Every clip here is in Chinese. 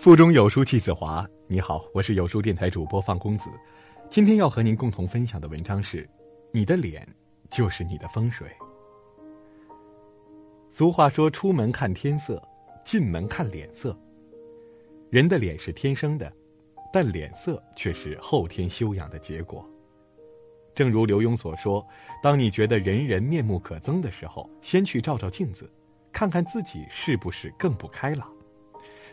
腹中有书气自华。你好，我是有书电台主播范公子。今天要和您共同分享的文章是：你的脸就是你的风水。俗话说：“出门看天色，进门看脸色。”人的脸是天生的，但脸色却是后天修养的结果。正如刘墉所说：“当你觉得人人面目可憎的时候，先去照照镜子，看看自己是不是更不开朗。”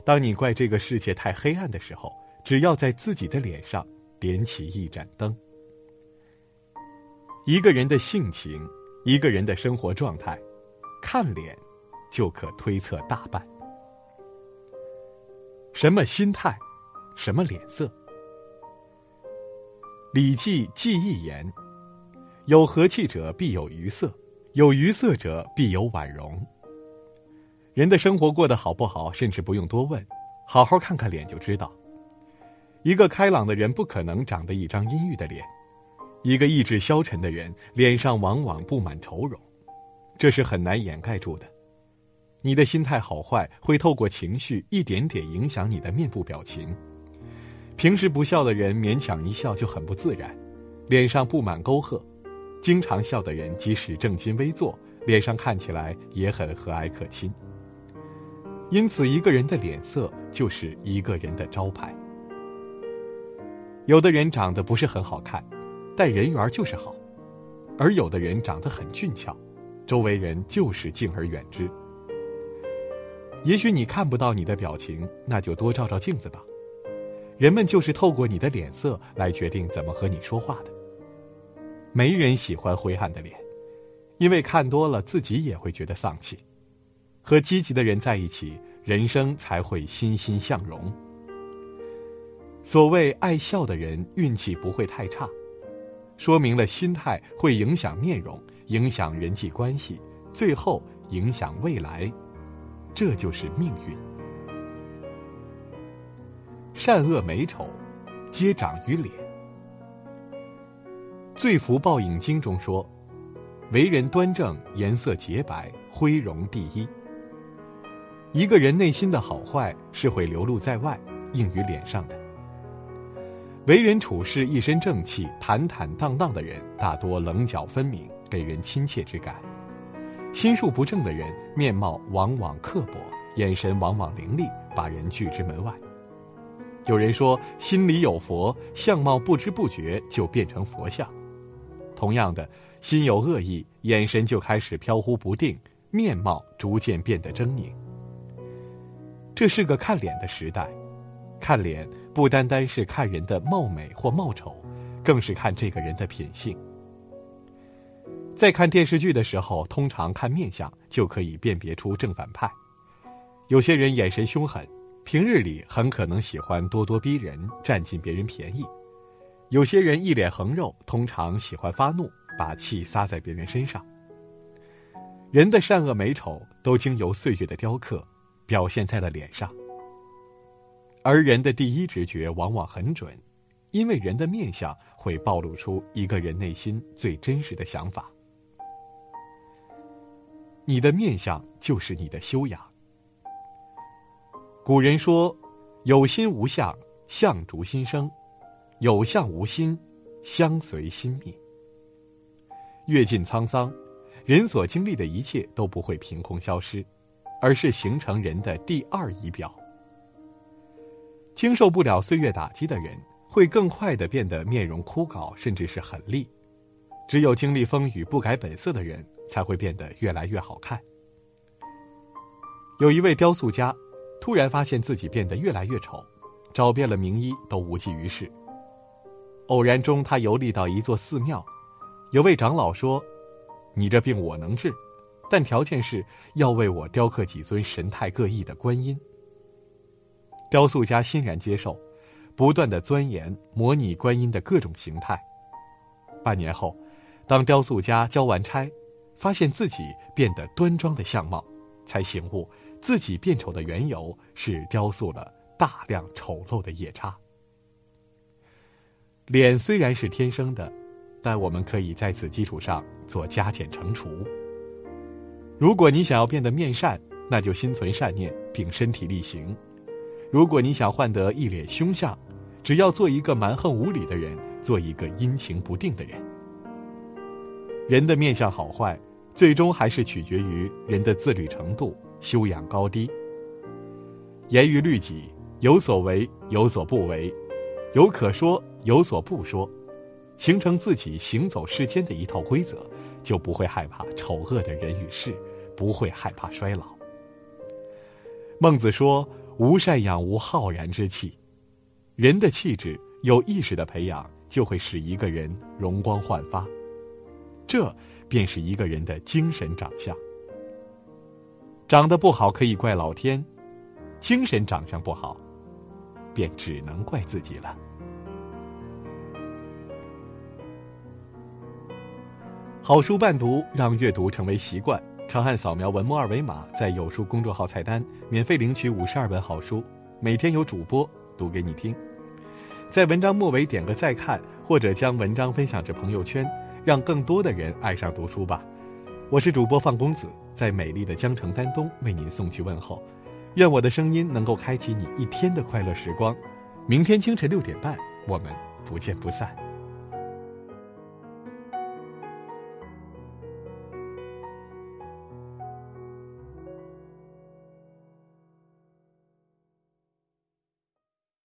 当你怪这个世界太黑暗的时候，只要在自己的脸上点起一盏灯。一个人的性情，一个人的生活状态，看脸就可推测大半。什么心态，什么脸色？《礼记·记忆言》：“有和气者必有愉色，有愉色者必有婉容。”人的生活过得好不好，甚至不用多问，好好看看脸就知道。一个开朗的人不可能长着一张阴郁的脸，一个意志消沉的人脸上往往布满愁容，这是很难掩盖住的。你的心态好坏会透过情绪一点点影响你的面部表情。平时不笑的人勉强一笑就很不自然，脸上布满沟壑；经常笑的人即使正襟危坐，脸上看起来也很和蔼可亲。因此，一个人的脸色就是一个人的招牌。有的人长得不是很好看，但人缘就是好；而有的人长得很俊俏，周围人就是敬而远之。也许你看不到你的表情，那就多照照镜子吧。人们就是透过你的脸色来决定怎么和你说话的。没人喜欢灰暗的脸，因为看多了自己也会觉得丧气。和积极的人在一起，人生才会欣欣向荣。所谓爱笑的人运气不会太差，说明了心态会影响面容，影响人际关系，最后影响未来，这就是命运。善恶美丑，皆长于脸。《罪福报应经》中说：“为人端正，颜色洁白，辉荣第一。”一个人内心的好坏是会流露在外，映于脸上的。为人处事一身正气、坦坦荡荡的人，大多棱角分明，给人亲切之感；心术不正的人，面貌往往刻薄，眼神往往凌厉，把人拒之门外。有人说，心里有佛，相貌不知不觉就变成佛像。同样的，心有恶意，眼神就开始飘忽不定，面貌逐渐变得狰狞。这是个看脸的时代，看脸不单单是看人的貌美或貌丑，更是看这个人的品性。在看电视剧的时候，通常看面相就可以辨别出正反派。有些人眼神凶狠，平日里很可能喜欢咄咄逼人，占尽别人便宜；有些人一脸横肉，通常喜欢发怒，把气撒在别人身上。人的善恶美丑都经由岁月的雕刻。表现在了脸上，而人的第一直觉往往很准，因为人的面相会暴露出一个人内心最真实的想法。你的面相就是你的修养。古人说：“有心无相，相逐心生；有相无心，相随心灭。”阅尽沧桑，人所经历的一切都不会凭空消失。而是形成人的第二仪表。经受不了岁月打击的人，会更快的变得面容枯槁，甚至是狠厉；只有经历风雨不改本色的人，才会变得越来越好看。有一位雕塑家，突然发现自己变得越来越丑，找遍了名医都无济于事。偶然中，他游历到一座寺庙，有位长老说：“你这病我能治。”但条件是要为我雕刻几尊神态各异的观音。雕塑家欣然接受，不断的钻研模拟观音的各种形态。半年后，当雕塑家交完差，发现自己变得端庄的相貌，才醒悟自己变丑的缘由是雕塑了大量丑陋的夜叉。脸虽然是天生的，但我们可以在此基础上做加减乘除。如果你想要变得面善，那就心存善念并身体力行；如果你想换得一脸凶相，只要做一个蛮横无理的人，做一个阴晴不定的人。人的面相好坏，最终还是取决于人的自律程度、修养高低。严于律己，有所为，有所不为，有可说，有所不说，形成自己行走世间的一套规则，就不会害怕丑恶的人与事，不会害怕衰老。孟子说：“无善养，无浩然之气。”人的气质有意识的培养，就会使一个人容光焕发。这便是一个人的精神长相。长得不好可以怪老天，精神长相不好，便只能怪自己了。好书伴读，让阅读成为习惯。长按扫描文末二维码，在有书公众号菜单免费领取五十二本好书，每天有主播读给你听。在文章末尾点个再看，或者将文章分享至朋友圈，让更多的人爱上读书吧。我是主播范公子，在美丽的江城丹东为您送去问候。愿我的声音能够开启你一天的快乐时光。明天清晨六点半，我们不见不散。